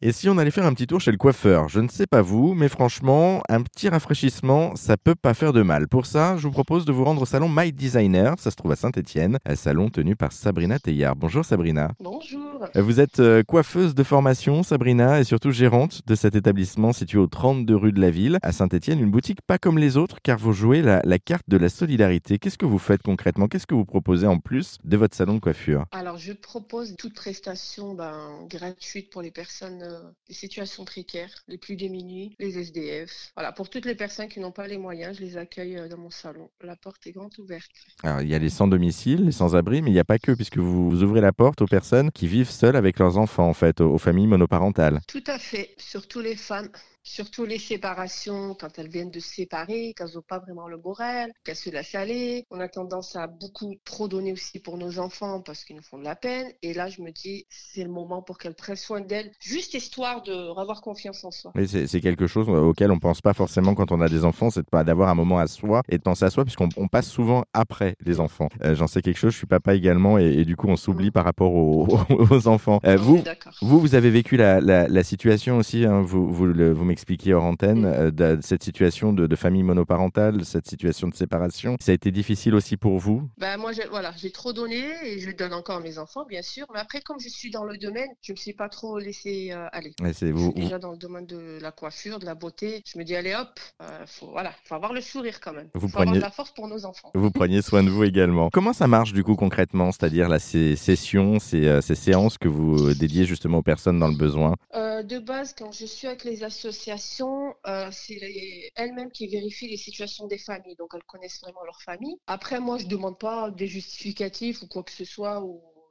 Et si on allait faire un petit tour chez le coiffeur? Je ne sais pas vous, mais franchement, un petit rafraîchissement, ça peut pas faire de mal. Pour ça, je vous propose de vous rendre au salon My Designer, ça se trouve à Saint-Étienne, un salon tenu par Sabrina Teillard. Bonjour Sabrina. Bonjour. Vous êtes euh, coiffeuse de formation, Sabrina, et surtout gérante de cet établissement situé au 32 rue de la Ville, à Saint-Étienne, une boutique pas comme les autres, car vous jouez la, la carte de la solidarité. Qu'est-ce que vous faites concrètement? Qu'est-ce que vous proposez en plus de votre salon de coiffure? Alors, je propose toute prestation ben, gratuite pour les personnes euh, des situations précaires, les plus démunis, les SDF. Voilà, pour toutes les personnes qui n'ont pas les moyens, je les accueille euh, dans mon salon. La porte est grande ouverte. Alors, il y a les sans-domicile, les sans-abri, mais il n'y a pas que, puisque vous, vous ouvrez la porte aux personnes qui vivent seules avec leurs enfants, en fait, aux, aux familles monoparentales. Tout à fait, surtout les femmes. Surtout les séparations, quand elles viennent de se séparer, qu'elles n'ont pas vraiment le moral, qu'elles se laissent aller. On a tendance à beaucoup trop donner aussi pour nos enfants parce qu'ils nous font de la peine. Et là, je me dis, c'est le moment pour qu'elles prennent soin d'elles, juste histoire de avoir confiance en soi. Mais c'est quelque chose auquel on pense pas forcément quand on a des enfants, c'est d'avoir un moment à soi et de penser à soi, puisqu'on on passe souvent après les enfants. Euh, J'en sais quelque chose, je suis papa également, et, et du coup on s'oublie par rapport aux, aux enfants. Euh, vous, vous, vous avez vécu la, la, la situation aussi, hein, vous, vous, le- vous m'expliquiez hors antenne, Mm. euh, de, cette situation de, de famille monoparentale, cette situation de séparation. Ça a été difficile aussi pour vous? Ben moi, j'ai- voilà, j'ai trop donné et je donne encore à mes enfants, bien sûr. Mais après, comme je suis dans le domaine, je me suis pas trop laissé euh, aller. C'est Je vous, déjà dans le domaine de la coiffure, de la beauté. Je me dis, allez hop, euh, faut, voilà, faut avoir le sourire quand même. Vous faut avoir preniez- de la force pour nos enfants. vous preniez soin de vous également. Comment ça marche du coup concrètement? C'est-à-dire là, ces sessions, ces, euh, ces séances que vous dédiez justement aux personnes dans le besoin? Euh, de base, quand je suis avec les associations, euh, c'est les- elles-mêmes qui vérifient les situations des familles. Donc, elles connaissent vraiment leur famille. Après, moi, je demande pas des justificatifs ou quoi que ce soit.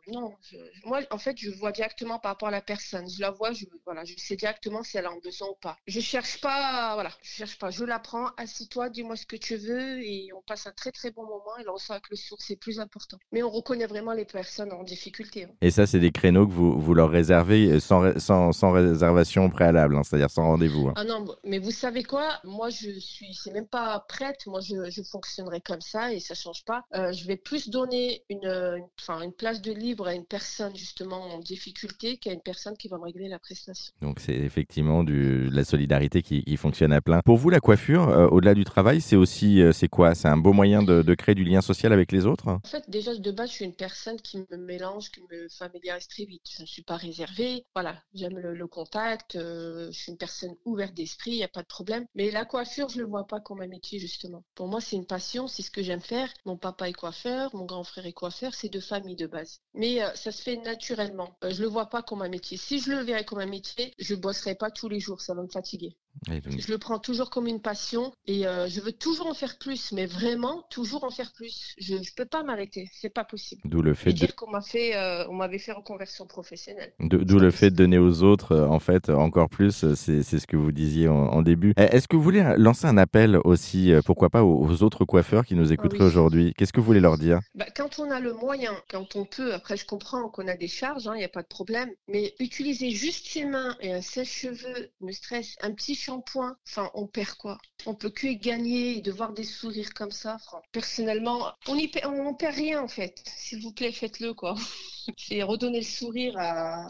Non, je- moi, en fait, je vois directement par rapport à la personne. Je la vois, je, voilà, je sais directement si elle a un besoin ou pas. Je cherche pas, voilà, je cherche pas. Je la prends, assis-toi, dis-moi ce que tu veux et on passe un très très bon moment et le ressent avec le sourd, c'est plus important. Mais on reconnaît vraiment les personnes en difficulté. hein. Et ça, c'est des créneaux que vous, vous leur réservez euh, sans, sans, sans réservation préalable, hein, c'est-à-dire sans rendez-vous. hein. Ah non, mais vous savez quoi? Moi, je suis, c'est même pas prête. Moi, je, je fonctionnerai comme ça et ça change pas. Euh, je vais plus donner une, euh, une, une place de libre à une personne justement en difficulté qu'à une personne qui va me régler la prestation. Donc c'est effectivement du, de la solidarité qui, qui fonctionne à plein. Pour vous, la coiffure, euh, au-delà du travail, c'est aussi, euh, c'est quoi? C'est un beau moyen de, de créer du lien social avec les autres? En fait, déjà de base, je suis une personne qui me mélange, qui me familiarise très vite. Je ne suis pas réservée. Voilà, j'aime le, le contact. euh, je suis une personne ouverte d'esprit, il n'y a pas de problème. Mais la coiffure, je ne le vois pas comme un métier, justement. Pour moi, c'est une passion, c'est ce que j'aime faire. Mon papa est coiffeur, mon grand frère est coiffeur, c'est de famille de base. Mais euh, ça se fait naturellement. Euh, je ne le vois pas comme un métier. Si je le verrais comme un métier, je bosserais pas tous les jours, ça va me fatiguer. Donc, Je le prends toujours comme une passion et euh, je veux toujours en faire plus, mais vraiment toujours en faire plus. Je ne peux pas m'arrêter, c'est pas possible. D'où le fait de, dire qu'on m'a fait, euh, on m'avait fait reconversion professionnelle. d'où le fait de donner aux autres, euh, en fait, euh, encore plus. C'est ce que vous disiez en, en début. Eh, Est-ce que vous voulez lancer un appel aussi, pourquoi pas, aux, aux autres coiffeurs qui nous écouteraient Ah oui. aujourd'hui? Qu'est-ce que vous voulez leur dire? Bah, quand on a le moyen, quand on peut, après je comprends qu'on a des charges, il n'y a pas de problème, mais utiliser juste ses mains et un sèche-cheveux, ne stress, un petit shampoing, enfin on perd quoi? On peut que gagner et de voir des sourires comme ça. Personnellement, on y perd, on perd rien en fait. S'il vous plaît, faites-le quoi. C'est redonner le sourire à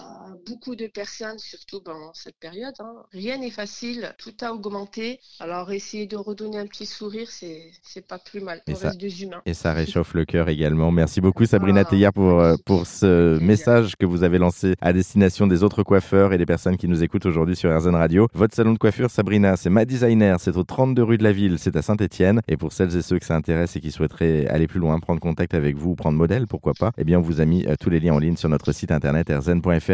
beaucoup de personnes, surtout dans cette période. hein. Rien n'est facile, tout a augmenté. Alors essayer de redonner un petit sourire, c'est c'est pas plus mal. Et On ça- reste des humains. Et ça réchauffe le cœur également. Merci beaucoup Sabrina Ah, Teillard pour, euh, pour ce message que vous avez lancé à destination des autres coiffeurs et des personnes qui nous écoutent aujourd'hui sur RZN Radio. Votre salon de coiffure Sabrina, c'est Ma Designer, c'est au 32 rue de la Ville, c'est à Saint-Etienne. Et pour celles et ceux que ça intéresse et qui souhaiteraient aller plus loin, prendre contact avec vous, prendre modèle, pourquoi pas, eh bien on vous a mis euh, tous les liens en ligne sur notre site internet rzn.fr.